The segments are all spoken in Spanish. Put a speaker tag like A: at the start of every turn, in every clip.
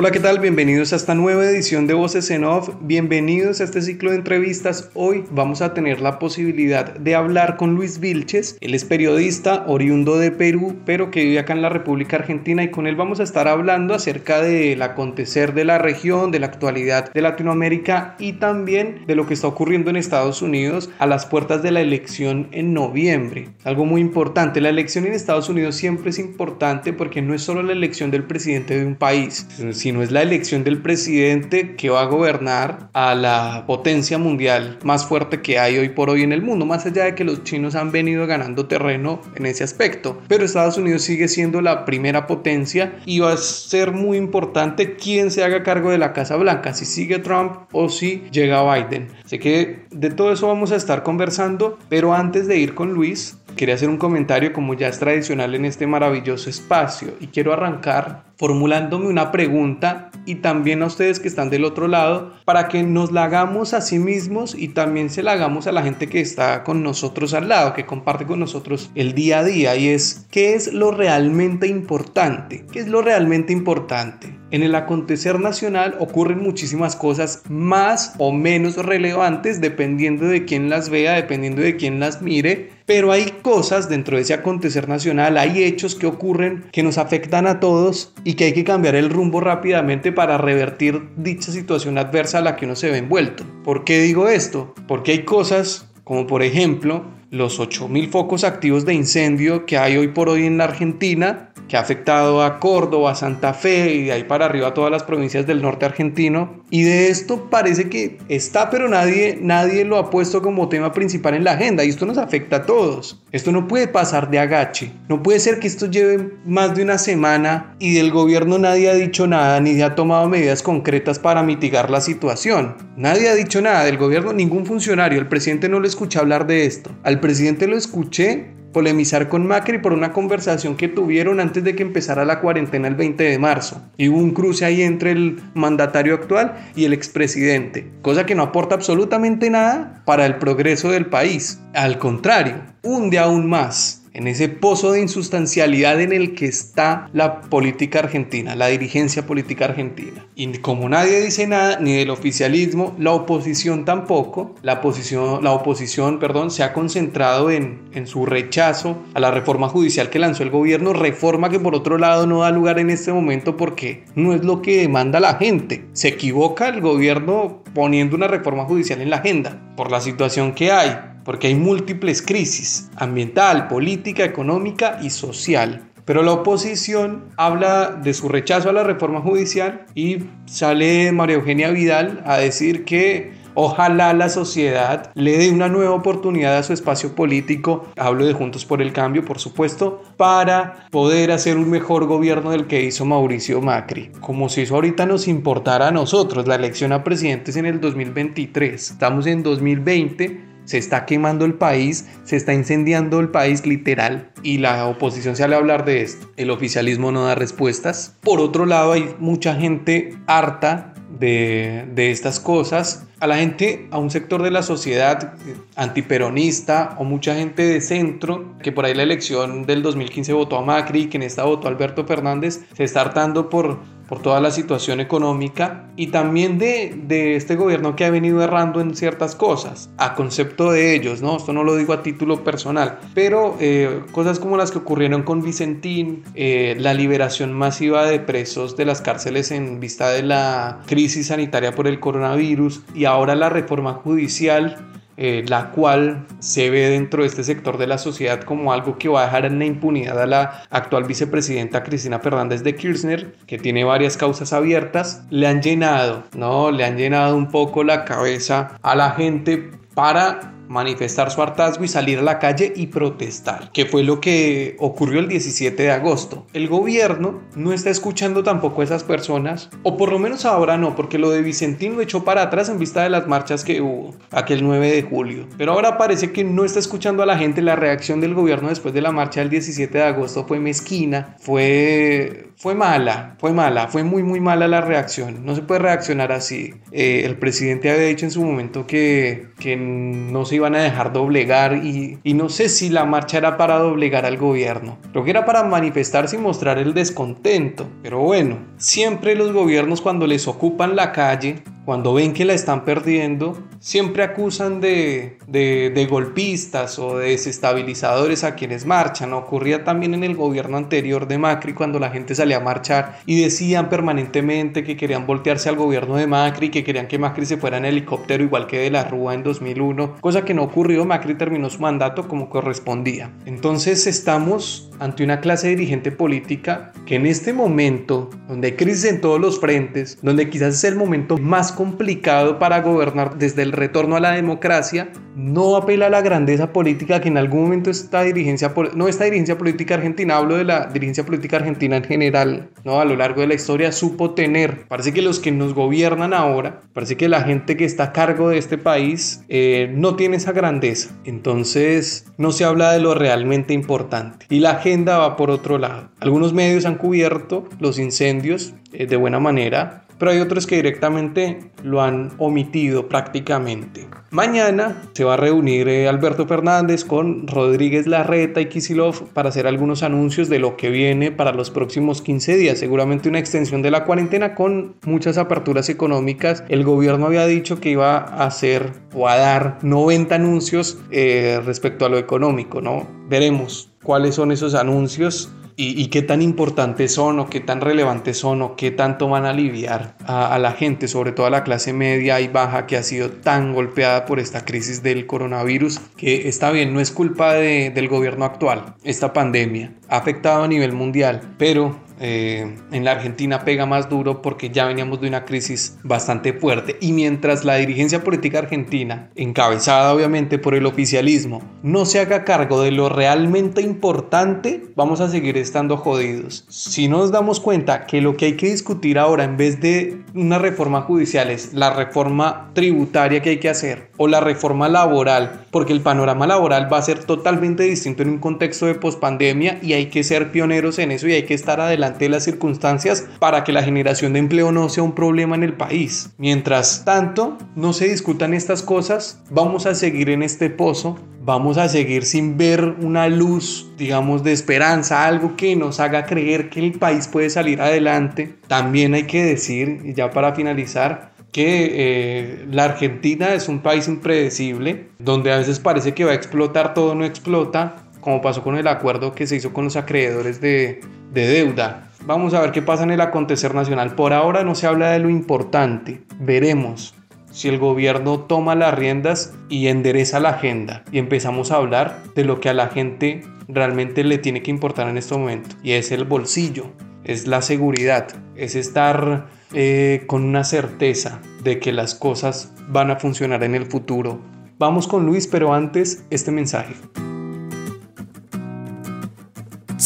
A: Hola, ¿qué tal? Bienvenidos a esta nueva edición de Voces en Off. Bienvenidos a este ciclo de entrevistas. Hoy vamos a tener la posibilidad de hablar con Luis Vilches. Él es periodista oriundo de Perú, pero que vive acá en la República Argentina y con él vamos a estar hablando acerca del acontecer de la región, de la actualidad de Latinoamérica y también de lo que está ocurriendo en Estados Unidos a las puertas de la elección en noviembre. Algo muy importante, la elección en Estados Unidos siempre es importante porque no es solo la elección del presidente de un país, no es la elección del presidente que va a gobernar a la potencia mundial más fuerte que hay hoy por hoy en el mundo, más allá de que los chinos han venido ganando terreno en ese aspecto. Pero Estados Unidos sigue siendo la primera potencia y va a ser muy importante quién se haga cargo de la Casa Blanca, si sigue Trump o si llega Biden. Así que de todo eso vamos a estar conversando, pero antes de ir con Luis, quería hacer un comentario como ya es tradicional en este maravilloso espacio y quiero arrancar formulándome una pregunta y también a ustedes que están del otro lado para que nos la hagamos a sí mismos y también se la hagamos a la gente que está con nosotros al lado, que comparte con nosotros el día a día y es ¿qué es lo realmente importante? ¿Qué es lo realmente importante? En el acontecer nacional ocurren muchísimas cosas más o menos relevantes dependiendo de quién las vea, dependiendo de quién las mire, pero hay cosas dentro de ese acontecer nacional, hay hechos que ocurren que nos afectan a todos y que hay que cambiar el rumbo rápidamente para revertir dicha situación adversa a la que uno se ve envuelto. ¿Por qué digo esto? Porque hay cosas como por ejemplo los 8.000 focos activos de incendio que hay hoy por hoy en la Argentina que ha afectado a Córdoba, Santa Fe y de ahí para arriba a todas las provincias del norte argentino. Y de esto parece que está, pero nadie, nadie lo ha puesto como tema principal en la agenda y esto nos afecta a todos. Esto no puede pasar de agache. No puede ser que esto lleve más de una semana y del gobierno nadie ha dicho nada ni ha tomado medidas concretas para mitigar la situación. Nadie ha dicho nada del gobierno, ningún funcionario. El presidente no lo escucha hablar de esto. Al presidente lo escuché polemizar con Macri por una conversación que tuvieron antes de que empezara la cuarentena el 20 de marzo. Y hubo un cruce ahí entre el mandatario actual y el expresidente, cosa que no aporta absolutamente nada para el progreso del país. Al contrario, hunde aún más en ese pozo de insustancialidad en el que está la política argentina, la dirigencia política argentina. Y como nadie dice nada, ni del oficialismo, la oposición tampoco, la, oposición, la oposición perdón, se ha concentrado en, en su rechazo a la reforma judicial que lanzó el gobierno, reforma que por otro lado no da lugar en este momento porque no es lo que demanda la gente. Se equivoca el gobierno poniendo una reforma judicial en la agenda por la situación que hay porque hay múltiples crisis ambiental, política, económica y social. Pero la oposición habla de su rechazo a la reforma judicial y sale María Eugenia Vidal a decir que Ojalá la sociedad le dé una nueva oportunidad a su espacio político, hablo de Juntos por el Cambio, por supuesto, para poder hacer un mejor gobierno del que hizo Mauricio Macri. Como si eso ahorita nos importara a nosotros, la elección a presidentes en el 2023. Estamos en 2020 se está quemando el país, se está incendiando el país literal y la oposición sale a hablar de esto. El oficialismo no da respuestas. Por otro lado, hay mucha gente harta de, de, estas cosas, a la gente, a un sector de la sociedad antiperonista o mucha gente de centro, que por ahí la elección del 2015 votó a Macri, que en esta votó a Alberto Fernández, se está hartando por por toda la situación económica y también de, de, este gobierno que ha venido errando en ciertas cosas, a concepto de ellos, ¿no? Esto no lo digo a título personal, pero eh, cosas como las que ocurrieron con Vicentín, eh, la liberación masiva de presos de las cárceles en vista de la crisis sanitaria por el coronavirus y ahora la reforma judicial eh, la cual se ve dentro de este sector de la sociedad como algo que va a dejar en la impunidad a la actual vicepresidenta Cristina Fernández de Kirchner, que tiene varias causas abiertas, le han llenado, ¿no? Le han llenado un poco la cabeza a la gente para manifestar su hartazgo y salir a la calle y protestar, que fue lo que ocurrió el 17 de agosto. El gobierno no está escuchando tampoco a esas personas, o por lo menos ahora no, porque lo de Vicentín lo echó para atrás en vista de las marchas que hubo aquel 9 de julio. Pero ahora parece que no está escuchando a la gente. La reacción del gobierno después de la marcha del 17 de agosto fue mezquina, fue fue mala, fue mala, fue muy muy mala la reacción. No se puede reaccionar así. Eh, el presidente había dicho en su momento que, que no se iban a dejar doblegar y, y, no sé si la marcha era para doblegar al gobierno. Creo que era para manifestarse y mostrar el descontento. Pero bueno, siempre los gobiernos cuando les ocupan la calle cuando ven que la están perdiendo, siempre acusan de, de, golpistas o de desestabilizadores a quienes marchan. Ocurría también en el gobierno anterior de Macri cuando la gente salía a marchar y decían permanentemente que querían voltearse al gobierno de Macri, que querían que Macri se fuera en helicóptero igual que de la Rúa en 2001, cosa que no ocurrió. Macri terminó su mandato como correspondía. Entonces estamos ante una clase dirigente política que en este momento, donde hay crisis en todos los frentes, donde quizás es el momento más complicado para gobernar desde el retorno a la democracia, no apela a la grandeza política que en algún momento esta dirigencia, no esta dirigencia política argentina, hablo de la dirigencia política argentina en general, ¿no? a lo largo de la historia supo tener. Parece que los que nos gobiernan ahora, parece que la gente que está a cargo de este país eh, no tiene esa grandeza. Entonces no se habla de lo realmente importante. Y la agenda va por otro lado. Algunos medios han cubierto los incendios eh, de buena manera, pero hay otros que directamente lo han omitido prácticamente. Mañana se va a reunir eh, Alberto Fernández con Rodríguez Larreta y Kisilov para hacer algunos anuncios de lo que viene para los próximos 15 días, seguramente una extensión de la cuarentena con muchas aperturas económicas. El gobierno había dicho que iba a hacer o a dar 90 anuncios eh, respecto a lo económico, ¿no? Veremos cuáles son esos anuncios y, qué tan importantes son o qué tan relevantes son o qué tanto van a aliviar a, la gente, sobre todo a la clase media y baja que ha sido tan golpeada por esta crisis del coronavirus, que está bien, no es culpa del gobierno actual, esta pandemia ha afectado a nivel mundial, pero eh, en la Argentina pega más duro porque ya veníamos de una crisis bastante fuerte y mientras la dirigencia política argentina, encabezada obviamente por el oficialismo, no se haga cargo de lo realmente importante, vamos a seguir estando jodidos. Si nos damos cuenta que lo que hay que discutir ahora en vez de una reforma judicial es la reforma tributaria que hay que hacer o la reforma laboral, porque el panorama laboral va a ser totalmente distinto en un contexto de pospandemia y hay que ser pioneros en eso y hay que estar adelante de las circunstancias para que la generación de empleo no sea un problema en el país. Mientras tanto, no se discutan estas cosas, vamos a seguir en este pozo, vamos a seguir sin ver una luz, digamos, de esperanza, algo que nos haga creer que el país puede salir adelante. También hay que decir, ya para finalizar, que eh, la Argentina es un país impredecible, donde a veces parece que va a explotar todo, no explota, como pasó con el acuerdo que se hizo con los acreedores de, de deuda. Vamos a ver qué pasa en el acontecer nacional. Por ahora no se habla de lo importante. Veremos si el gobierno toma las riendas y endereza la agenda y empezamos a hablar de lo que a la gente realmente le tiene que importar en este momento y es el bolsillo, es la seguridad, es estar eh, con una certeza de que las cosas van a funcionar en el futuro. Vamos con Luis, pero antes este mensaje.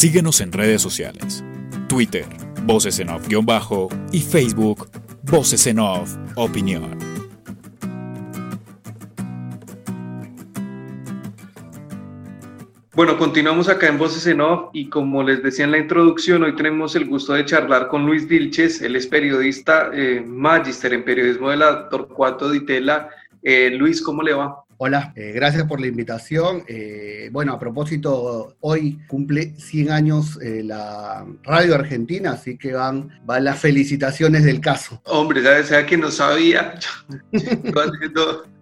B: Síguenos en redes sociales. Twitter, Voces en Off-Bajo y Facebook, Voces en Off Opinión.
A: Bueno, continuamos acá en Voces en Off y como les decía en la introducción, hoy tenemos el gusto de charlar con Luis Vilches, él es periodista, eh, magister en periodismo de la Torcuato Ditela. Eh, Luis, ¿cómo le va?
C: Hola, eh, gracias por la invitación. Eh, bueno, a propósito, hoy cumple 100 años eh, la radio argentina, así que van, van las felicitaciones del caso.
A: Hombre, ¿sabes? sea que no sabía.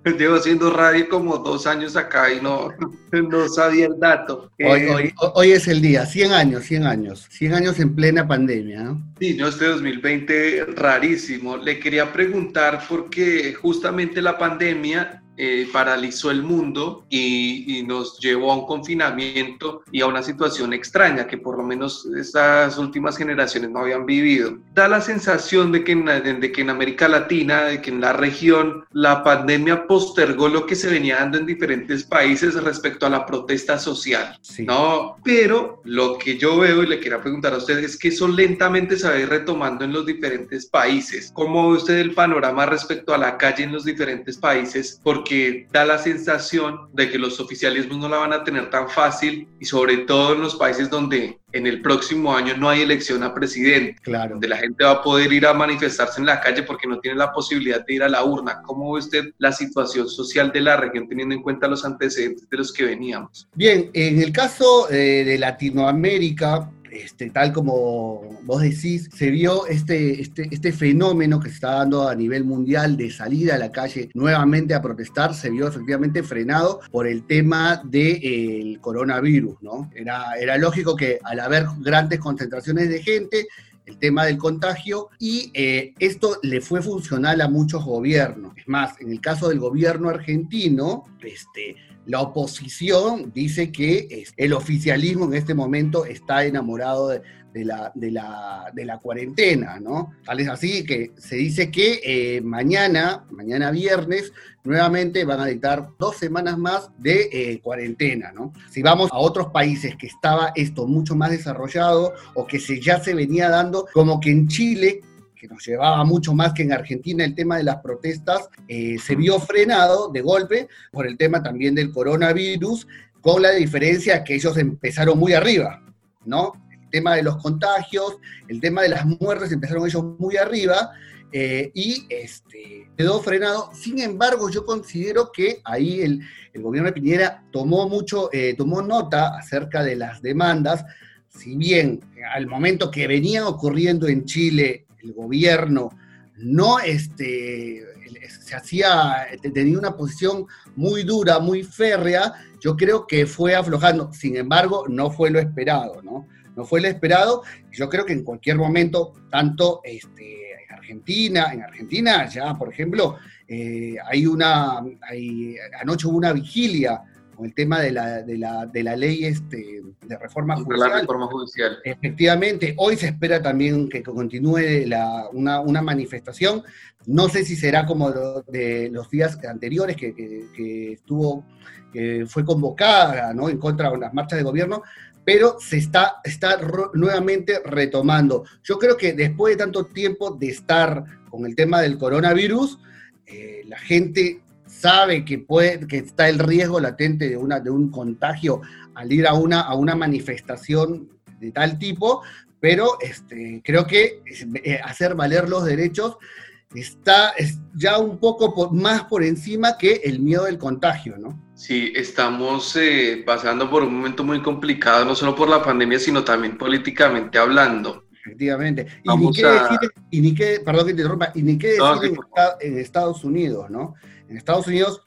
A: Llevo haciendo radio como dos años acá y no, no sabía el dato.
C: Hoy, hoy, es el día, 100 años, 100 años, 100 años en plena pandemia. ¿no?
A: Sí, no, este 2020 rarísimo. Le quería preguntar porque justamente la pandemia eh, paralizó el mundo y, y, nos llevó a un confinamiento y a una situación extraña que por lo menos estas últimas generaciones no habían vivido. Da la sensación de que en, de que en América Latina, de que en la región, la pandemia postergó lo que se venía dando en diferentes países respecto a la protesta social. ¿no? Pero lo que yo veo y le quiero preguntar a usted es que eso lentamente se va a ir retomando en los diferentes países. ¿Cómo ve usted el panorama respecto a la calle en los diferentes países? Porque da la sensación de que los oficialismos no la van a tener tan fácil y sobre todo en los países donde en el próximo año no hay elección a presidente,
C: claro.
A: donde la gente va a poder ir a manifestarse en la calle porque no tiene la posibilidad de ir a la urna. ¿Cómo ve usted la situación social de la región teniendo en cuenta los antecedentes de los que veníamos?
C: Bien, en el caso eh, de Latinoamérica, este, tal como vos decís, se vio este, este, este, fenómeno que se está dando a nivel mundial de salida a la calle nuevamente a protestar, se vio efectivamente frenado por el tema del coronavirus, ¿no? Era, era lógico que al haber grandes concentraciones de gente, el tema del contagio y eh, esto le fue funcional a muchos gobiernos. Es más, en el caso del gobierno argentino, este, la oposición dice que el oficialismo en este momento está enamorado de, la, cuarentena, ¿no? Tal es así que se dice que eh, mañana, mañana viernes, nuevamente van a dictar dos semanas más de eh, cuarentena, ¿no? Si vamos a otros países que estaba esto mucho más desarrollado o que se, ya se venía dando, como que en Chile que nos llevaba mucho más que en Argentina el tema de las protestas, eh, se vio frenado de golpe por el tema también del coronavirus, con la diferencia que ellos empezaron muy arriba, ¿no? El tema de los contagios, el tema de las muertes empezaron ellos muy arriba eh, y este, quedó frenado. Sin embargo, yo considero que ahí el, gobierno de Piñera tomó mucho, eh, tomó nota acerca de las demandas, si bien al momento que venían ocurriendo en Chile el gobierno no este, se hacía, tenía una posición muy dura, muy férrea, yo creo que fue aflojando. Sin embargo, no fue lo esperado, ¿no? No fue lo esperado. Yo creo que en cualquier momento, tanto este, en Argentina, en Argentina ya, por ejemplo, eh, hay una, hay, anoche hubo una vigilia con el tema de la, de la, de la ley este, de reforma judicial.
A: La reforma judicial.
C: Efectivamente, hoy se espera también que continúe la, una, una, manifestación. No sé si será como de los días anteriores que, que, estuvo, que fue convocada ¿no? en contra de las marchas de gobierno, pero se está, está nuevamente retomando. Yo creo que después de tanto tiempo de estar con el tema del coronavirus, eh, la gente sabe que, puede, que está el riesgo latente de, una, de un contagio al ir a una, a una manifestación de tal tipo, pero este, creo que eh, hacer valer los derechos está ya un poco más por encima que el miedo del contagio, ¿no?
A: Sí, estamos eh, pasando por un momento muy complicado, no solo por la pandemia, sino también políticamente hablando.
C: Efectivamente. Y ni, qué decir, y ni qué, perdón que te interrumpa, y ni qué decir en, Estados Unidos, ¿no? En Estados Unidos,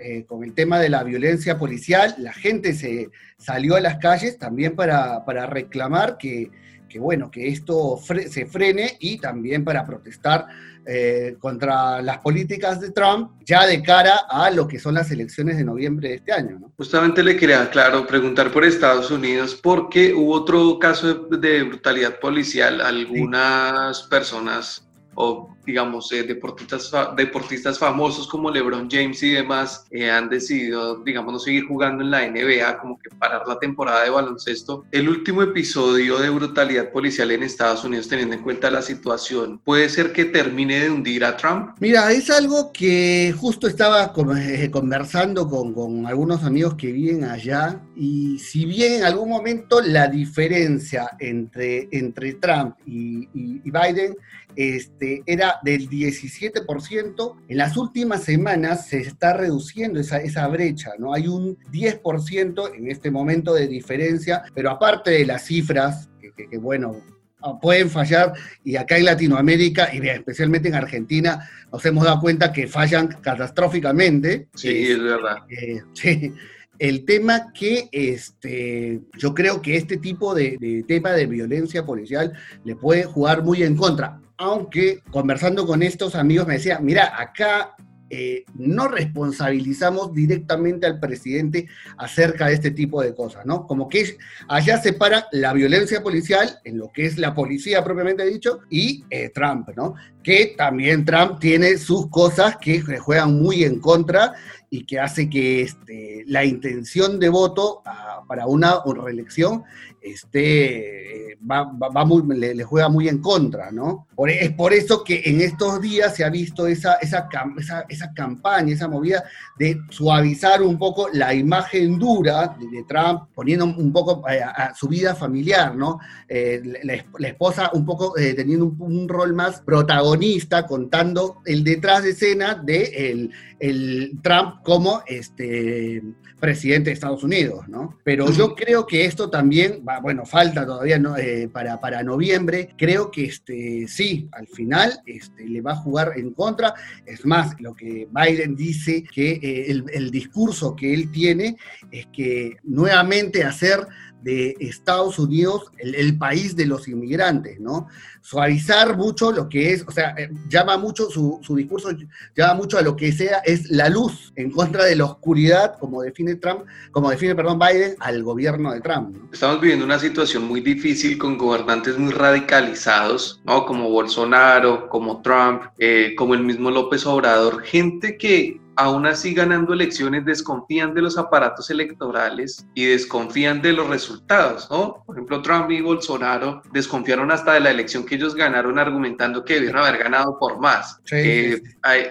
C: eh, con el tema de la violencia policial, la gente se salió a las calles también para, para reclamar que, que, bueno, que esto se frene y también para protestar eh, contra las políticas de Trump ya de cara a lo que son las elecciones de noviembre de este año. ¿no?
A: Justamente le quería, claro, preguntar por Estados Unidos porque hubo otro caso de, brutalidad policial. Algunas personas o digamos, eh, deportistas, deportistas famosos como LeBron James y demás eh, han decidido, digamos, no seguir jugando en la NBA, como que parar la temporada de baloncesto. El último episodio de brutalidad policial en Estados Unidos, teniendo en cuenta la situación, ¿puede ser que termine de hundir a Trump?
C: Mira, es algo que justo estaba eh, conversando con, con algunos amigos que viven allá y si bien en algún momento la diferencia entre, entre Trump y, y, y Biden este, era del 17%, en las últimas semanas se está reduciendo esa, esa brecha, ¿no? Hay un 10% en este momento de diferencia, pero aparte de las cifras, que, bueno, ah, pueden fallar y acá en Latinoamérica y especialmente en Argentina nos hemos dado cuenta que fallan catastróficamente.
A: Sí, es, verdad.
C: Eh, sí. El tema que este, yo creo que este tipo de, de, tema de violencia policial le puede jugar muy en contra aunque conversando con estos amigos me decía, mira, acá eh, no responsabilizamos directamente al presidente acerca de este tipo de cosas, ¿no? Como que allá separa la violencia policial en lo que es la policía propiamente dicho y eh, Trump, ¿no? Que también Trump tiene sus cosas que juegan muy en contra y que hace que este, la intención de voto ah, para una reelección este, va, le, juega muy en contra, ¿no? es por eso que en estos días se ha visto esa, esa, esa, campaña, esa movida de suavizar un poco la imagen dura de, Trump, poniendo un poco eh, a, su vida familiar, ¿no? Eh, la, esposa un poco eh, teniendo un, rol más protagonista, contando el detrás de escena de el, el Trump como este presidente de Estados Unidos, ¿no? Pero yo creo que esto también, bueno, falta todavía eh, para, para noviembre, creo que este, sí, al final este, le va a jugar en contra. Es más, lo que Biden dice que eh, el, el discurso que él tiene es que nuevamente hacer de Estados Unidos el, país de los inmigrantes, ¿no? Suavizar mucho lo que es, o sea, eh, llama mucho, su, discurso llama mucho a lo que sea, es la luz en contra de la oscuridad, como define Trump, como define, perdón, Biden, al gobierno de Trump.
A: Estamos viviendo una situación muy difícil con gobernantes muy radicalizados, ¿no? Como Bolsonaro, como Trump, eh, como el mismo López Obrador, gente que aún así ganando elecciones desconfían de los aparatos electorales y desconfían de los resultados, ¿no? Por ejemplo, Trump y Bolsonaro desconfiaron hasta de la elección que ellos ganaron argumentando que debieron haber ganado por más. Eh,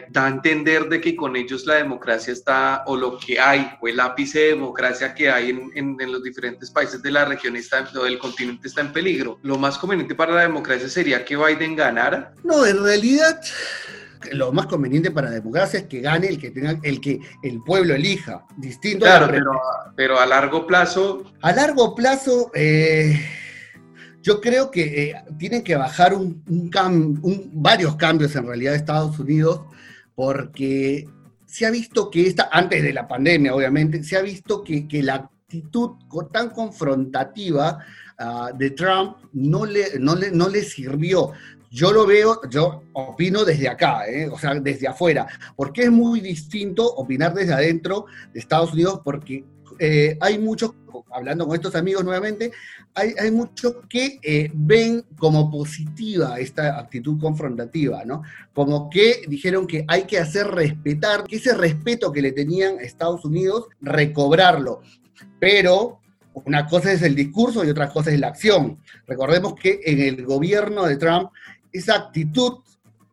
A: da a entender de que con ellos la democracia está, o lo que hay, o el ápice de democracia que hay en, en, los diferentes países de la región está, o del continente está en peligro. Lo más conveniente para la democracia sería que Biden ganara.
C: No, en realidad lo más conveniente para la democracia es que gane el que tenga, el que el pueblo elija. Distinto
A: claro, pero, pero, a largo plazo.
C: A largo plazo, eh, yo creo que eh, tienen que bajar un, varios cambios en realidad de Estados Unidos, porque se ha visto que esta, antes de la pandemia, obviamente, se ha visto que, la actitud tan confrontativa ah, de Trump no le, no le, no le sirvió. Yo lo veo, yo opino desde acá, ¿eh? o sea, desde afuera, porque es muy distinto opinar desde adentro de Estados Unidos, porque eh, hay muchos, hablando con estos amigos nuevamente, hay, hay muchos que eh, ven como positiva esta actitud confrontativa, ¿no? Como que dijeron que hay que hacer respetar, que ese respeto que le tenían a Estados Unidos, recobrarlo. Pero una cosa es el discurso y otra cosa es la acción. Recordemos que en el gobierno de Trump esa actitud,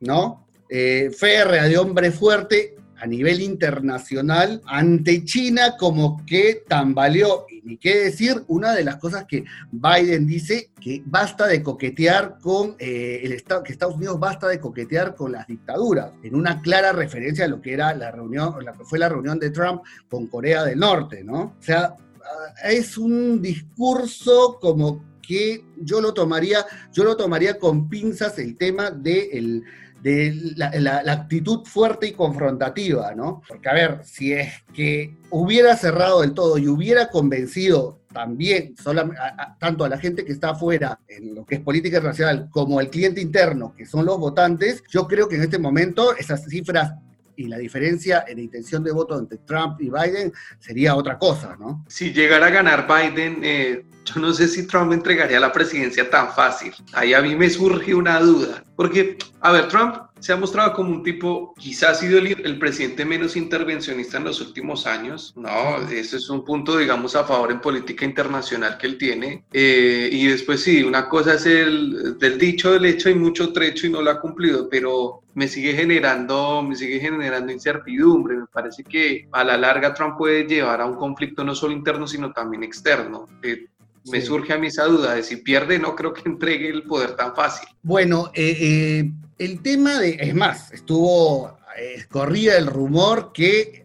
C: ¿no? Eh, férrea de hombre fuerte a nivel internacional ante China como que tambaleó. Y ni qué decir, una de las cosas que Biden dice, que basta de coquetear con eh, el Estado, que Estados Unidos basta de coquetear con las dictaduras, en una clara referencia a lo que era la reunión, fue la reunión de Trump con Corea del Norte, ¿no? O sea, es un discurso como que yo lo tomaría, yo lo tomaría con pinzas el tema de, la, actitud fuerte y confrontativa, ¿no? Porque a ver, si es que hubiera cerrado del todo y hubiera convencido también tanto a la gente que está afuera en lo que es política internacional como al cliente interno, que son los votantes, yo creo que en este momento esas cifras y la diferencia en la intención de voto entre Trump y Biden sería otra cosa, ¿no?
A: Si llegara a ganar Biden, eh, yo no sé si Trump entregaría la presidencia tan fácil. Ahí a mí me surge una duda, porque, a ver, Trump se ha mostrado como un tipo, quizás ha sido el, presidente menos intervencionista en los últimos años. No, ese es un punto, digamos, a favor en política internacional que él tiene. Eh, y después sí, una cosa es el del dicho del hecho, hay mucho trecho y no lo ha cumplido, pero me sigue generando, me sigue generando incertidumbre. Me parece que a la larga Trump puede llevar a un conflicto no solo interno, sino también externo. Eh, me surge a mí esa duda de si pierde, no creo que entregue el poder tan fácil.
C: Bueno, eh, eh, el tema de, es más, estuvo, eh, corría el rumor que,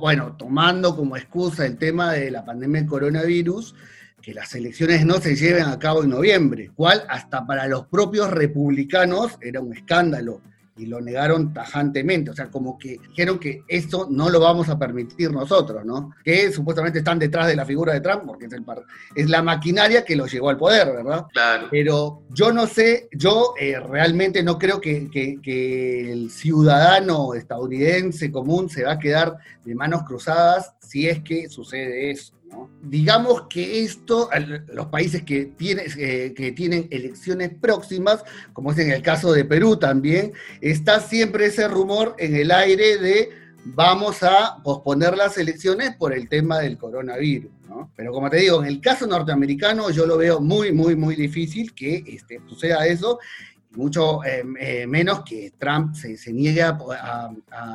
C: bueno, tomando como excusa el tema de la pandemia del coronavirus, que las elecciones no se lleven a cabo en noviembre, cual hasta para los propios republicanos era un escándalo y lo negaron tajantemente, o sea, como que dijeron que esto no lo vamos a permitir nosotros, ¿no? Que supuestamente están detrás de la figura de Trump, porque es, el es la maquinaria que lo llegó al poder, ¿verdad?
A: Claro.
C: Pero yo no sé, yo eh, realmente no creo que, que el ciudadano estadounidense común se va a quedar de manos cruzadas si es que sucede eso. Digamos que esto, los países que, tienen, eh, que tienen elecciones próximas, como es en el caso de Perú también, está siempre ese rumor en el aire de vamos a posponer las elecciones por el tema del coronavirus. Pero como te digo, en el caso norteamericano yo lo veo muy, muy, muy difícil que este, suceda eso mucho eh, eh, menos que Trump se, se niegue a,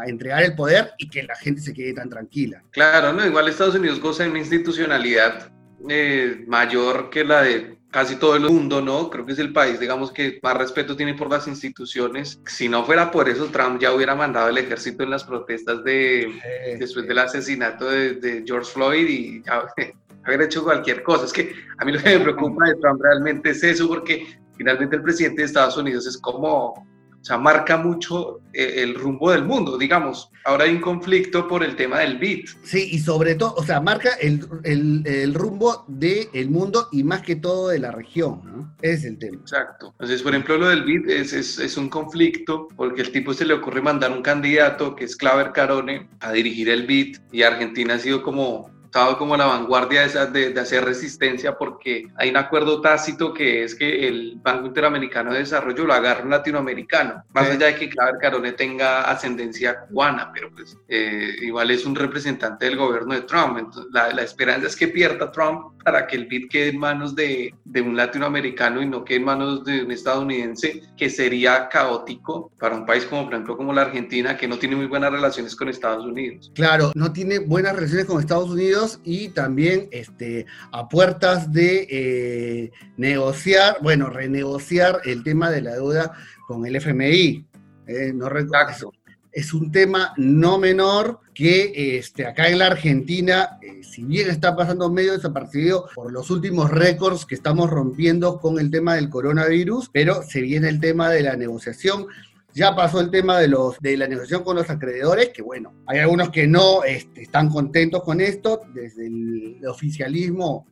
C: entregar el poder y que la gente se quede tan tranquila.
A: Claro, no, igual Estados Unidos goza de una institucionalidad eh, mayor que la de casi todo el mundo, ¿no? Creo que es el país, digamos, que más respeto tiene por las instituciones. Si no fuera por eso, Trump ya hubiera mandado el ejército en las protestas de, después del asesinato de, de George Floyd y ya haber hecho cualquier cosa. Es que a mí lo que me preocupa de Trump realmente es eso, porque finalmente el presidente de Estados Unidos es como, o sea, marca mucho eh, el rumbo del mundo, digamos. Ahora hay un conflicto por el tema del BIT.
C: Sí, y sobre todo, o sea, marca el, el, rumbo del mundo y más que todo de la región, ¿no? Ese es el tema.
A: Exacto. Entonces, por ejemplo, lo del BIT es, es, es un conflicto porque el tipo se le ocurre mandar un candidato que es Claver Carone a dirigir el BIT y Argentina ha sido como estado como a la vanguardia de, de, hacer resistencia porque hay un acuerdo tácito que es que el Banco Interamericano de Desarrollo lo agarra un latinoamericano, más allá de que Claver Carone tenga ascendencia cubana, pero pues eh, igual es un representante del gobierno de Trump, entonces la, la, esperanza es que pierda Trump para que el BID quede en manos de, de un latinoamericano y no quede en manos de un estadounidense, que sería caótico para un país como por ejemplo como la Argentina, que no tiene muy buenas relaciones con Estados Unidos.
C: Claro, no tiene buenas relaciones con Estados Unidos y también este, a puertas de eh, negociar, bueno, renegociar el tema de la deuda con el FMI. Eh, no recuerdo. Es un tema no menor que este, acá en la Argentina, eh, si bien está pasando medio desapercibido por los últimos récords que estamos rompiendo con el tema del coronavirus, pero se viene el tema de la negociación ya pasó el tema de, los, de la negociación con los acreedores, que bueno, hay algunos que no este, están contentos con esto, desde el oficialismo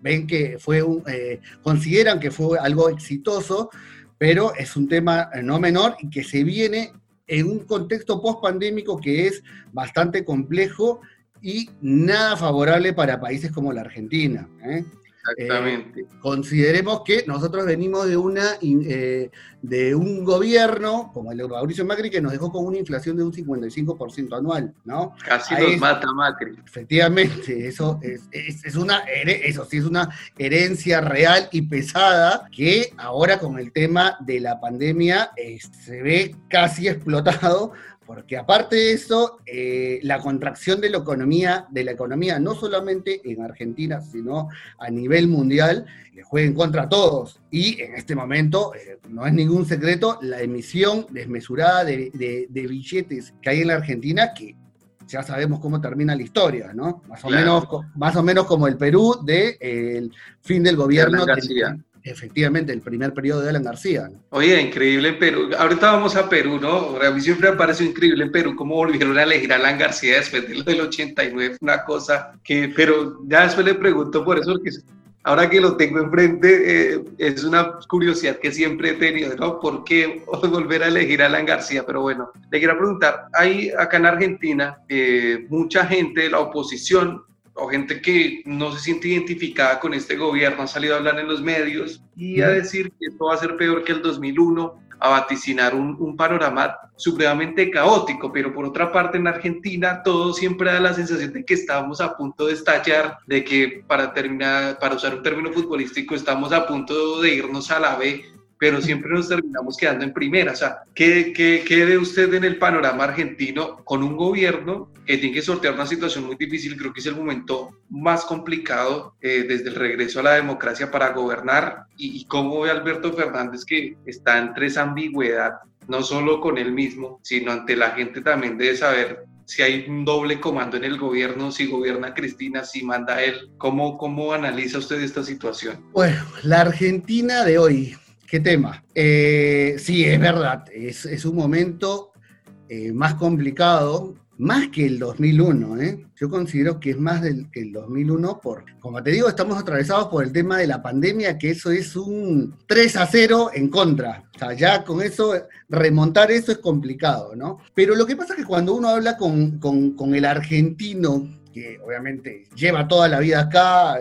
C: ven que fue un, eh, consideran que fue algo exitoso, pero es un tema no menor y que se viene en un contexto post-pandémico que es bastante complejo y nada favorable para países como la Argentina. ¿eh?
A: Exactamente.
C: Eh, consideremos que nosotros venimos de una eh, de un gobierno como el de Mauricio Macri que nos dejó con una inflación de un 55% anual, ¿no?
A: Casi nos mata Macri.
C: Efectivamente, eso es, es, una eso sí es una herencia real y pesada que ahora con el tema de la pandemia eh, se ve casi explotado porque aparte de eso, eh, la contracción de la economía, de la economía, no solamente en Argentina, sino a nivel mundial, le juega en contra a todos. Y en este momento, eh, no es ningún secreto, la emisión desmesurada de, billetes que hay en la Argentina, que ya sabemos cómo termina la historia, ¿no? Más o, menos, más o menos como el Perú del de, fin del gobierno efectivamente el primer periodo de Alan García.
A: Oye, increíble en Perú. Ahorita vamos a Perú, ¿no? A mí siempre me parece increíble en Perú cómo volvieron a elegir a Alan García después de lo del 89, una cosa que, pero ya después le pregunto por eso, porque ahora que lo tengo enfrente, eh, es una curiosidad que siempre he tenido, ¿no? ¿Por qué volver a elegir a Alan García? Pero bueno, le quiero preguntar, hay acá en Argentina eh, mucha gente de la oposición o gente que no se siente identificada con este gobierno ha salido a hablar en los medios y a decir que esto va a ser peor que el 2001, a vaticinar un, un, panorama supremamente caótico, pero por otra parte en Argentina todo siempre da la sensación de que estamos a punto de estallar, de que para terminar, para usar un término futbolístico, estamos a punto de irnos a la B pero siempre nos terminamos quedando en primera. O sea, ¿qué, qué, qué ve usted en el panorama argentino con un gobierno que tiene que sortear una situación muy difícil? Creo que es el momento más complicado eh, desde el regreso a la democracia para gobernar. Y, y cómo ve Alberto Fernández que está entre esa ambigüedad, no solo con él mismo, sino ante la gente también debe saber si hay un doble comando en el gobierno, si gobierna Cristina, si manda él. ¿Cómo, cómo analiza usted esta situación?
C: Bueno, la Argentina de hoy qué tema. Eh, sí, es verdad, es, un momento eh, más complicado, más que el 2001. ¿eh? Yo considero que es más del, que el 2001, por, como te digo, estamos atravesados por el tema de la pandemia, que eso es un 3 a 0 en contra. O sea, ya con eso, remontar eso es complicado, ¿no? Pero lo que pasa es que cuando uno habla con, el argentino, que obviamente lleva toda la vida acá,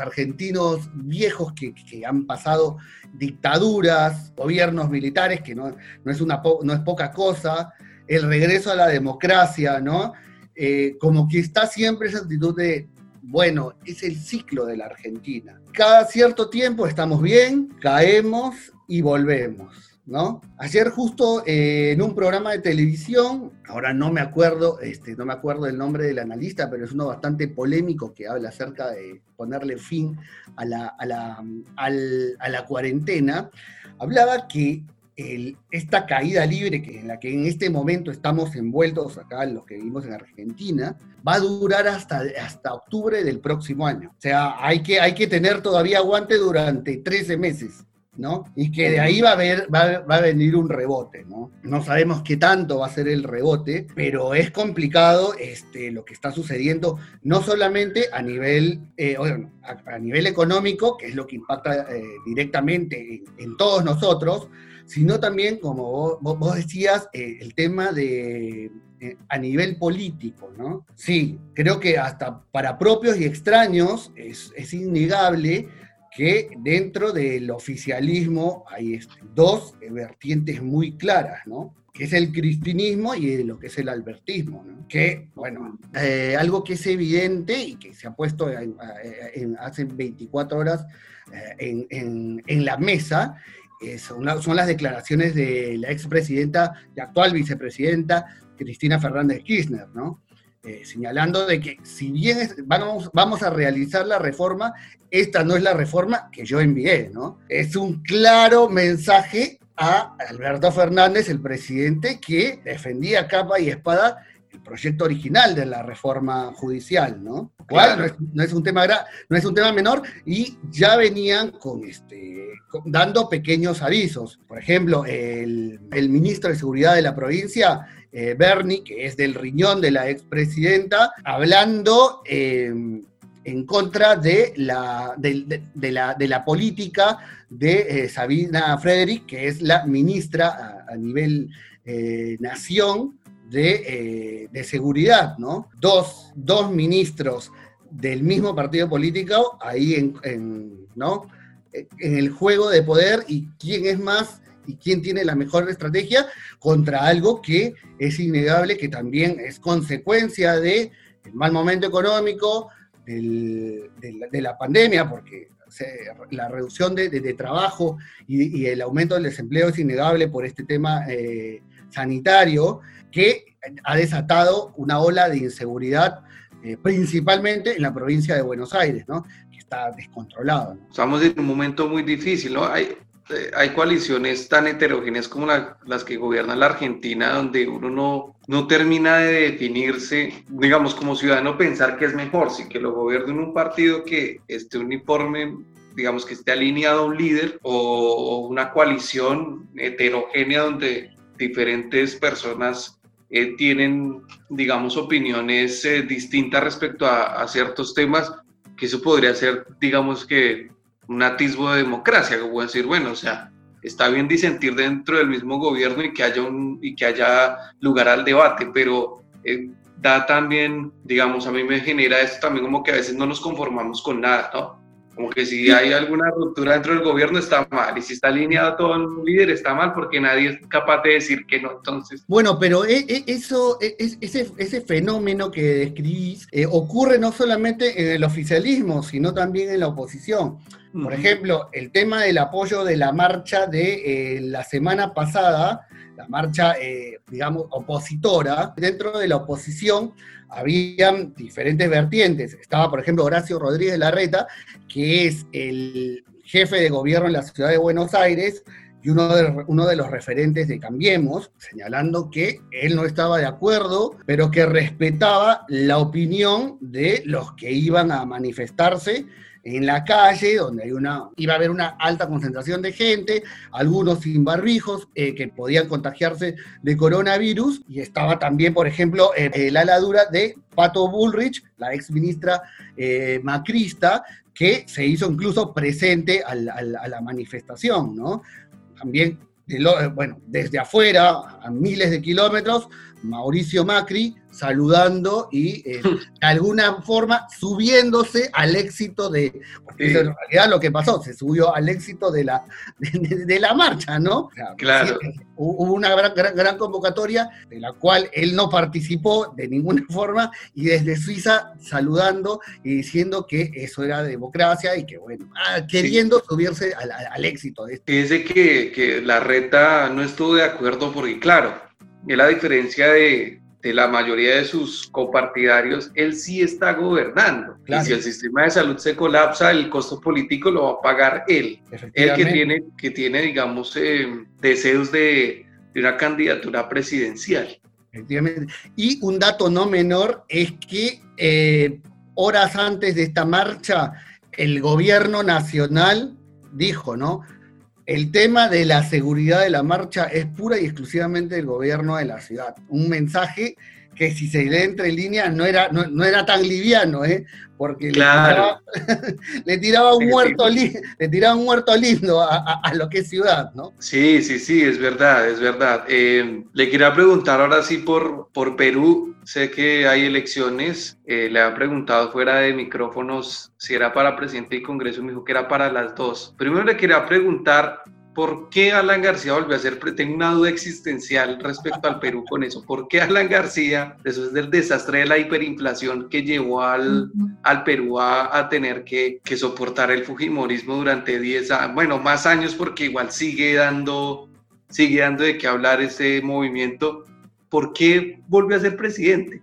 C: argentinos viejos que, han pasado dictaduras, gobiernos militares, que no, es, una no es poca cosa, el regreso a la democracia, ¿no? Eh, como que está siempre esa actitud de, bueno, es el ciclo de la Argentina. Cada cierto tiempo estamos bien, caemos y volvemos. ¿No? Ayer justo eh, en un programa de televisión, ahora no me acuerdo, este, no me acuerdo el nombre del analista, pero es uno bastante polémico que habla acerca de ponerle fin a la, a la, cuarentena, hablaba que esta caída libre que en la que en este momento estamos envueltos acá, los que vivimos en Argentina, va a durar hasta, hasta octubre del próximo año. O sea, hay que, hay que tener todavía aguante durante 13 meses. ¿No? Y que de ahí va a, venir un rebote, ¿no? No sabemos qué tanto va a ser el rebote, pero es complicado este, lo que está sucediendo, no solamente a nivel, eh, a, nivel económico, que es lo que impacta eh, directamente en, todos nosotros, sino también, como vos, decías, eh, el tema de a nivel político, ¿no? Sí, creo que hasta para propios y extraños es, es innegable que dentro del oficialismo hay este, dos vertientes muy claras, ¿no? que es el cristinismo y lo que es el albertismo, ¿no? que, bueno, eh, algo que es evidente y que se ha puesto hace 24 horas eh, en, la mesa, son, son, las declaraciones de la expresidenta y actual vicepresidenta Cristina Fernández Kirchner, ¿no? Eh, señalando de que si bien vamos, vamos a realizar la reforma, esta no es la reforma que yo envié, ¿no? Es un claro mensaje a Alberto Fernández, el presidente, que defendía capa y espada el proyecto original de la reforma judicial, ¿no? no, es, un tema no es un tema menor y ya venían con este dando pequeños avisos. Por ejemplo, el, el ministro de Seguridad de la provincia eh, Bernie, que es del riñón de la expresidenta, hablando eh, en contra de la, de, de la política de eh, Sabina Frederick, que es la ministra a, nivel nación de, seguridad, ¿no? Dos, dos, ministros del mismo partido político ahí en, ¿no? en el juego de poder y quién es más y quién tiene la mejor estrategia contra algo que es innegable, que también es consecuencia del mal momento económico, de, la, pandemia, porque la reducción de, trabajo y, el aumento del desempleo es innegable por este tema eh, sanitario, que ha desatado una ola de inseguridad eh, principalmente en la provincia de Buenos Aires, que está descontrolado.
A: Estamos en un momento muy difícil, ¿no? Hay coaliciones tan heterogéneas como las que gobiernan la Argentina, donde uno no, no termina de definirse, digamos, como ciudadano, pensar que es mejor, si que lo gobierne un partido que esté uniforme, digamos, que esté alineado a un líder o, una coalición heterogénea donde diferentes personas eh, tienen, digamos, opiniones eh, distintas respecto a, a ciertos temas, que eso podría ser, digamos, que un atisbo de democracia, como decir, bueno, o sea, está bien disentir dentro del mismo gobierno y que haya, un, y que haya lugar al debate, pero eh, da también, digamos, a mí me genera esto también como que a veces no nos conformamos con nada, ¿no? Como que si hay alguna ruptura dentro del gobierno está mal, y si está alineado todo el líder está mal porque nadie es capaz de decir que no. Entonces.
C: Bueno, pero e, e, eso, e, ese, ese fenómeno que describís eh, ocurre no solamente en el oficialismo, sino también en la oposición. Por ejemplo, el tema del apoyo de la marcha de eh, la semana pasada, la marcha, eh, digamos, opositora, dentro de la oposición habían diferentes vertientes. Estaba, por ejemplo, Horacio Rodríguez Larreta, que es el jefe de gobierno en la ciudad de Buenos Aires y uno de, uno de los referentes de Cambiemos, señalando que él no estaba de acuerdo, pero que respetaba la opinión de los que iban a manifestarse en la calle, donde hay una, iba a haber una alta concentración de gente, algunos sin barbijos, eh, que podían contagiarse de coronavirus, y estaba también, por ejemplo, eh, la ladura de Pato Bullrich, la ex ministra eh, macrista, que se hizo incluso presente a la manifestación, ¿no? También bueno, desde afuera, a miles de kilómetros, Mauricio Macri saludando y eh, de alguna forma subiéndose al éxito de, porque en realidad lo que pasó, se subió al éxito de la, de, la marcha, ¿no?
A: claro.
C: hubo una gran, gran, convocatoria de la cual él no participó de ninguna forma y desde Suiza saludando y diciendo que eso era democracia y que, bueno, ah, queriendo subirse al, éxito de
A: que, que la reta no estuvo de acuerdo porque, claro, es la diferencia de, la mayoría de sus copartidarios, él sí está gobernando. Y si el sistema de salud se colapsa, el costo político lo va a pagar él. Él que tiene, que tiene digamos, eh, deseos de, una candidatura presidencial.
C: Efectivamente. Y un dato no menor es que eh, horas antes de esta marcha, el gobierno nacional dijo, ¿no? El tema de la seguridad de la marcha es pura y exclusivamente del gobierno de la ciudad. Un mensaje que si se lee entre líneas no era, no, era tan liviano, ¿eh? porque le, tiraba, un muerto le tiraba un muerto lindo a, lo que es ciudad, ¿no?
A: Sí, sí, sí, es verdad, es verdad. Eh, le quería preguntar ahora sí por, por Perú, sé que hay elecciones, eh, le han preguntado fuera de micrófonos si era para presidente y congreso, me dijo que era para las dos. Primero le quería preguntar ¿Por qué Alan García volvió a ser? Tengo una duda existencial respecto al Perú con eso. ¿Por qué Alan García, después del desastre de la hiperinflación que llevó al, al Perú a, tener que, que, soportar el Fujimorismo durante 10 años, bueno, más años porque igual sigue dando, sigue dando de qué hablar ese movimiento, ¿por qué volvió a ser presidente?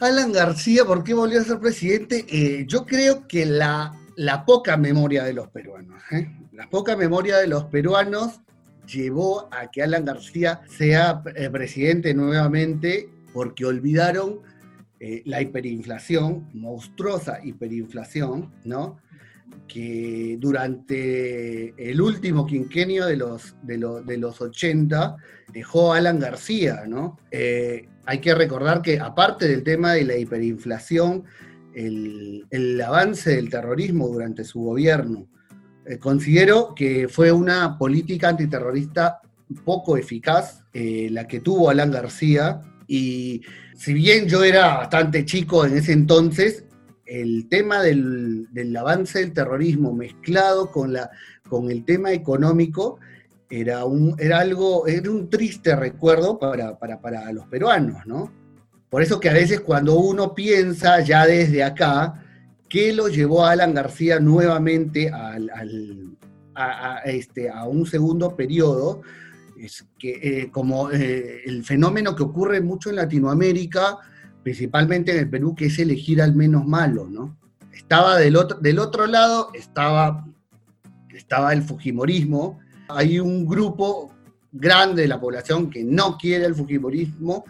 C: Alan García, ¿por qué volvió a ser presidente? Eh, yo creo que la, la poca memoria de los peruanos. ¿eh? La poca memoria de los peruanos llevó a que Alan García sea eh, presidente nuevamente porque olvidaron eh, la hiperinflación, monstruosa hiperinflación, ¿no? que durante el último quinquenio de los, de, los 80 dejó Alan García, ¿no? Hay que recordar que aparte del tema de la hiperinflación, el, avance del terrorismo durante su gobierno, eh, considero que fue una política antiterrorista poco eficaz eh, la que tuvo Alan García y si bien yo era bastante chico en ese entonces, el tema del, avance del terrorismo mezclado con, la, con el tema económico era, un, era algo, era un triste recuerdo para, para, para los peruanos, ¿no? Por eso que a veces cuando uno piensa ya desde acá, ¿Qué lo llevó a Alan García nuevamente a, este, a un segundo periodo? Es que eh, como eh, el fenómeno que ocurre mucho en Latinoamérica, principalmente en el Perú, que es elegir al menos malo, ¿no? Estaba del otro, lado, estaba el Fujimorismo, hay un grupo grande de la población que no quiere el Fujimorismo,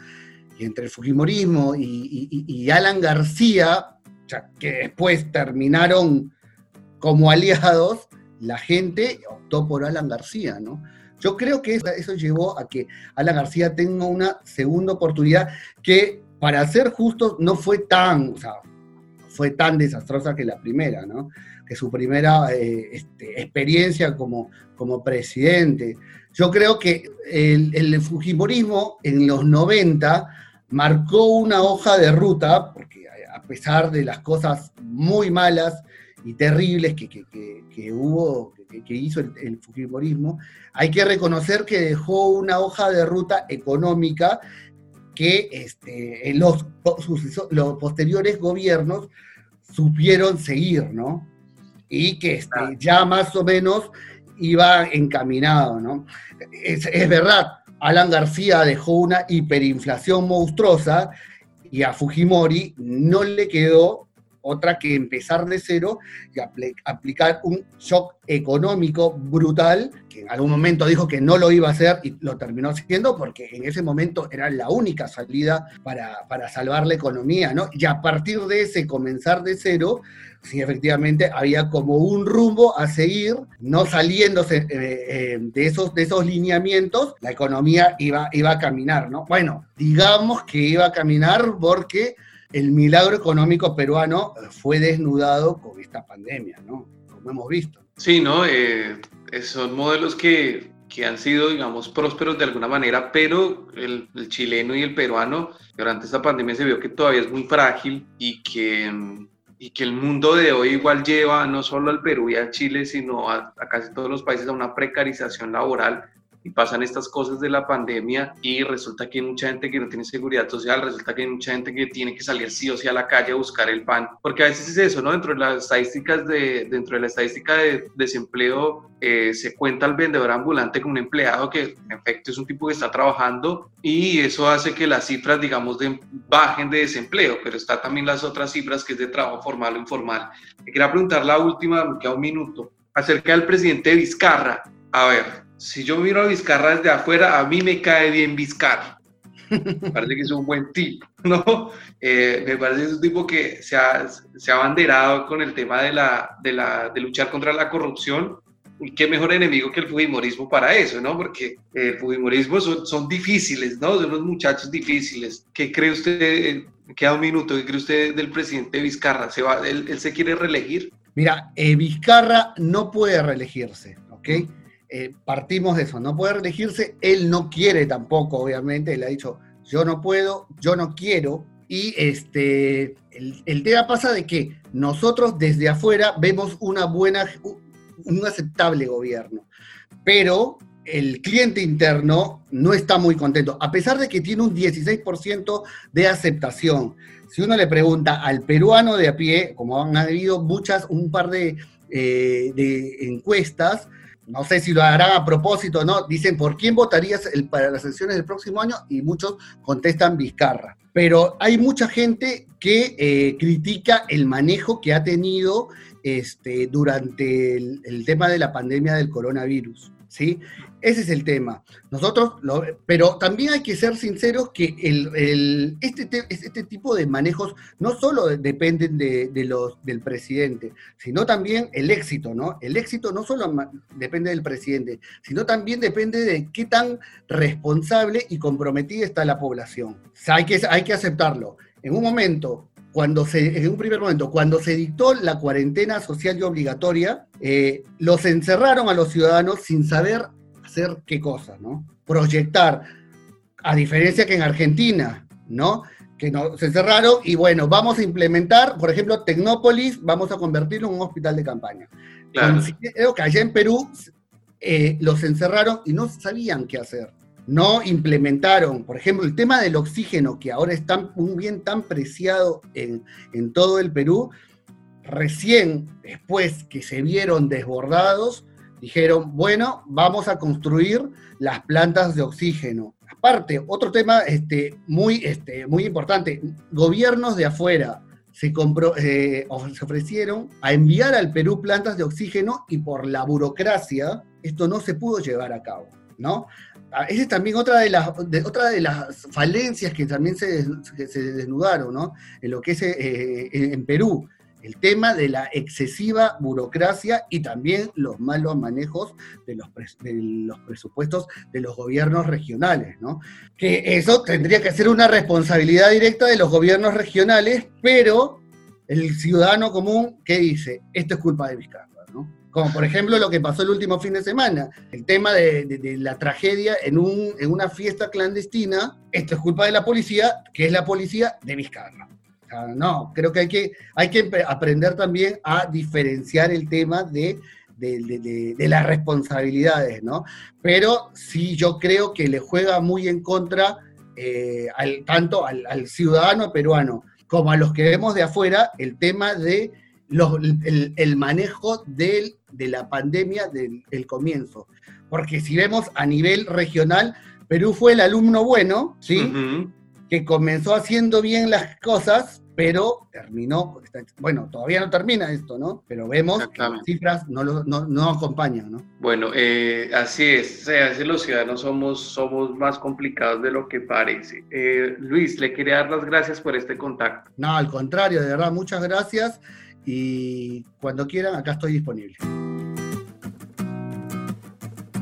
C: y entre el Fujimorismo y Alan García que después terminaron como aliados, la gente optó por Alan García, ¿no? Yo creo que eso, llevó a que Alan García tenga una segunda oportunidad que, para ser justo, no fue tan, o sea, fue tan desastrosa que la primera. Que su primera eh, este, experiencia como, como presidente. Yo creo que el Fujimorismo en los 90 marcó una hoja de ruta, porque a pesar de las cosas muy malas y terribles que, hubo, que, hizo el, Fujimorismo, hay que reconocer que dejó una hoja de ruta económica que este, en los, los posteriores gobiernos supieron seguir, ¿no? Y que este, ya más o menos iba encaminado, ¿no? Es, es verdad, Alan García dejó una hiperinflación monstruosa y a Fujimori no le quedó otra que empezar de cero y aplicar un shock económico brutal, que en algún momento dijo que no lo iba a hacer y lo terminó haciendo porque en ese momento era la única salida para, para salvar la economía, ¿no? Y a partir de ese comenzar de cero, sí, efectivamente había como un rumbo a seguir, no saliéndose eh, eh, de, esos, de esos lineamientos, la economía iba, iba a caminar, ¿no? Bueno, digamos que iba a caminar porque el milagro económico peruano fue desnudado con esta pandemia, ¿no? Como hemos visto.
A: Sí, ¿no? Eh, son modelos que, que, han sido, digamos, prósperos de alguna manera, pero el, el chileno y el peruano durante esta pandemia se vio que todavía es muy frágil y que y que el mundo de hoy igual lleva no solo al Perú y a Chile, sino a, casi todos los países a una precarización laboral y pasan estas cosas de la pandemia y resulta que hay mucha gente que no tiene seguridad social, resulta que hay mucha gente que tiene que salir sí o sí a la calle a buscar el pan, porque a veces es eso, ¿no? Dentro de las estadísticas de, dentro de la estadística de desempleo eh, se cuenta al vendedor ambulante como un empleado que en efecto es un tipo que está trabajando y eso hace que las cifras, digamos, de, bajen de desempleo, pero está también las otras cifras que es de trabajo formal o informal. Me quería preguntar la última, me queda un minuto, acerca del presidente Vizcarra. A ver, si yo miro a Vizcarra desde afuera, a mí me cae bien Vizcarra. Me parece que es un buen tipo, ¿no? Eh, me parece que es un tipo que se ha, se ha abanderado con el tema de, la, de, la, de luchar contra la corrupción. Y qué mejor enemigo que el fujimorismo para eso, ¿no? Porque el fujimorismo son, son difíciles, ¿no? Son unos muchachos difíciles. ¿Qué cree usted? Queda un minuto. ¿Qué cree usted del presidente Vizcarra? ¿Se va, él, él se quiere reelegir?
C: Mira, eh, Vizcarra no puede reelegirse, ¿ok? Eh, partimos de eso, no puede elegirse, él no quiere tampoco, obviamente, él ha dicho, yo no puedo, yo no quiero, y este, el, tema pasa de que nosotros desde afuera vemos una buena, un aceptable gobierno, pero el cliente interno no está muy contento, a pesar de que tiene un 16% de aceptación. Si uno le pregunta al peruano de a pie, como han habido muchas, un par de, eh, de encuestas, no sé si lo harán a propósito o no, dicen, ¿por quién votarías para las elecciones del próximo año? Y muchos contestan Vizcarra. Pero hay mucha gente que eh, critica el manejo que ha tenido este, durante el, tema de la pandemia del coronavirus. ¿Sí? Ese es el tema. Nosotros, pero también hay que ser sinceros que el, este, este tipo de manejos no solo dependen de, los, del presidente, sino también el éxito, ¿no? El éxito no solo depende del presidente, sino también depende de qué tan responsable y comprometida está la población. hay, que, hay que aceptarlo. En un momento cuando se, en un primer momento, cuando se dictó la cuarentena social y obligatoria, eh, los encerraron a los ciudadanos sin saber hacer qué cosa, ¿no? Proyectar, a diferencia que en Argentina, ¿no? Que no, se encerraron y bueno, vamos a implementar, por ejemplo, Tecnópolis, vamos a convertirlo en un hospital de campaña. Claro. Creo que allá en Perú eh, los encerraron y no sabían qué hacer no implementaron, por ejemplo, el tema del oxígeno, que ahora está un bien tan preciado en, todo el Perú, recién después que se vieron desbordados, dijeron, bueno, vamos a construir las plantas de oxígeno. Aparte, otro tema este, muy, este, muy importante, gobiernos de afuera se, compró, eh, se ofrecieron a enviar al Perú plantas de oxígeno y por la burocracia esto no se pudo llevar a cabo. ¿no? Ah, esa es también otra de las, otra de las falencias que también se, se desnudaron, ¿no? En lo que es eh, en Perú, el tema de la excesiva burocracia y también los malos manejos de los, de los presupuestos de los gobiernos regionales, ¿no? Que eso tendría que ser una responsabilidad directa de los gobiernos regionales, pero el ciudadano común, ¿qué dice? Esto es culpa de Vizcarra, ¿no? Como por ejemplo lo que pasó el último fin de semana, el tema de, la tragedia en, un, en, una fiesta clandestina. Esto es culpa de la policía, que es la policía de Vizcarra. no, creo que hay, que hay que aprender también a diferenciar el tema de, las responsabilidades, ¿no? Pero sí yo creo que le juega muy en contra eh, tanto al ciudadano peruano como a los que vemos de afuera el tema de el, manejo de la pandemia del comienzo. Porque si vemos a nivel regional, Perú fue el alumno bueno, ¿sí? que comenzó haciendo bien las cosas, pero terminó, bueno, todavía no termina esto, ¿no? Pero vemos que las cifras no, no, no acompañan, ¿no?
A: Bueno, eh, así es, o los ciudadanos somos, somos más complicados de lo que parece. Eh, Luis, le quería dar las gracias por este contacto.
C: No, al contrario, de verdad, muchas gracias y cuando quieran, acá estoy disponible.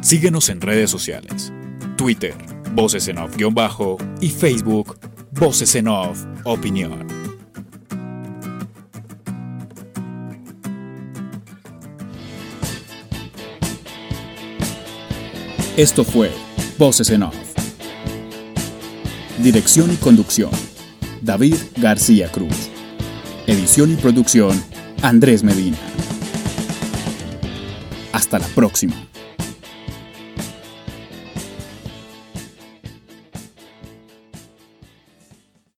B: Síguenos en redes sociales, Twitter, Voces en Off-Bajo y Facebook, Voces en Off Opinión. Esto fue Voces en Off. Dirección y conducción, David García Cruz. Edición y producción, Andrés Medina. Hasta la próxima.